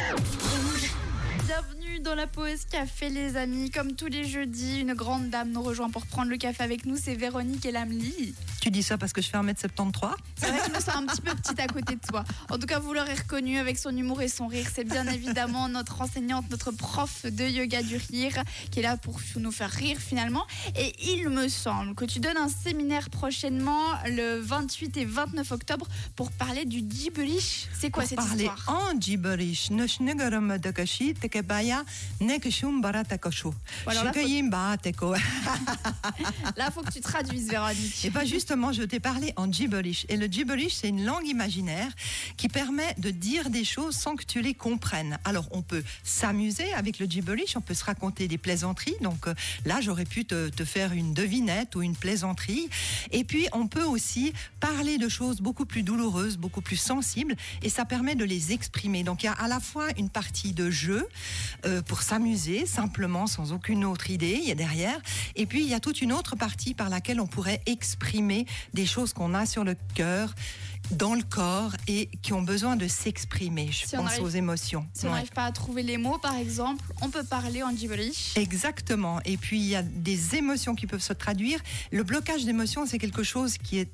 Yeah. Bienvenue dans la pause café les amis. Comme tous les jeudis, une grande dame nous rejoint pour prendre le café avec nous, c'est Véronique Elamli. Tu dis ça parce que je fais 1m73 C'est vrai que je me sens un petit peu petite à côté de toi. En tout cas, vous l'aurez reconnu avec son humour et son rire. C'est bien évidemment notre enseignante, notre prof de yoga du rire qui est là pour nous faire rire finalement. Et il me semble que tu donnes un séminaire prochainement le 28 et 29 octobre pour parler du gibberish. C'est quoi Pour cette parler histoire? en gibberish. Nekeshum baratakosho. Voilà, là, faut- que tu traduises, Véronique. Et bien justement, je t'ai parlé en gibberish. Et le gibberish, c'est une langue imaginaire qui permet de dire des choses sans que tu les comprennes. Alors, on peut s'amuser avec le gibberish, on peut se raconter des plaisanteries. Donc euh, là, j'aurais pu te, te faire une devinette ou une plaisanterie. Et puis, on peut aussi parler de choses beaucoup plus douloureuses, beaucoup plus sensibles, et ça permet de les exprimer. Donc, il y a à la fois une partie de jeu euh, pour s'amuser, simplement, sans aucune autre idée, il y a derrière. Et puis, il y a toute une autre partie par laquelle on pourrait exprimer des choses qu'on a sur le cœur, dans le corps, et qui ont besoin de s'exprimer. Je Si pense arrive- aux émotions. Si on n'arrive pas à trouver les mots, par exemple, on peut parler en gibberish. Exactement. Et puis il y a des émotions qui peuvent se traduire. Le blocage d'émotions, c'est quelque chose qui est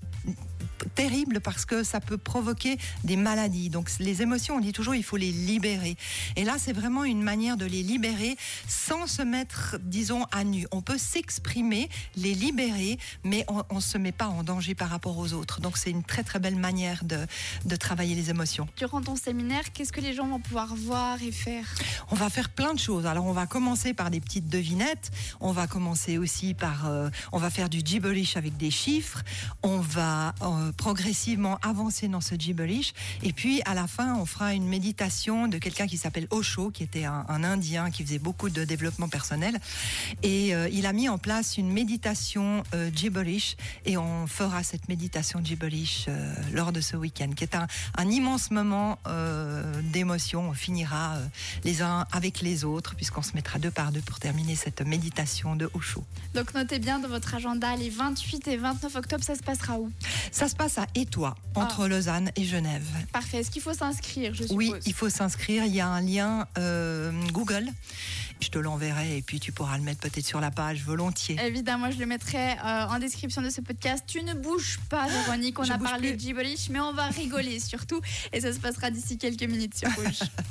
terrible parce que ça peut provoquer des maladies. Donc les émotions, on dit toujours, il faut les libérer. Et là, c'est vraiment une manière de les libérer sans se mettre, disons, à nu. On peut s'exprimer, les libérer, mais on ne se met pas en danger par rapport aux autres. Donc c'est une très très belle manière de, de travailler les émotions. Durant ton séminaire, qu'est-ce que les gens vont pouvoir voir et faire? On va faire plein de choses. Alors, on va commencer par des petites devinettes. On va commencer aussi par. euh, on va faire du gibberish avec des chiffres. On va euh, progressivement avancer dans ce gibberish. Et puis, à la fin, on fera une méditation de quelqu'un qui s'appelle Osho, qui était un, un Indien qui faisait beaucoup de développement personnel. Et euh, il a mis en place une méditation euh, gibberish. Et on fera cette méditation gibberish euh, lors de ce week-end, qui est un, un immense moment euh, d'émotion. On finira euh, les uns avec les autres, puisqu'on se mettra deux par deux pour terminer cette méditation de Osho. Donc notez bien dans votre agenda les 28 et 29 octobre, ça se passera où? Ça se passe à Étoile, entre Lausanne et Genève. Parfait. Est-ce qu'il faut s'inscrire, je Oui, il faut s'inscrire. Il y a un lien euh, Google. Je te l'enverrai et puis tu pourras le mettre peut-être sur la page volontiers. Évidemment, je le mettrai euh, en description de ce podcast. Tu ne bouges pas, Véronique. On Je a parlé plus. de gibberish, mais on va rigoler surtout. Et ça se passera d'ici quelques minutes sur Rouge.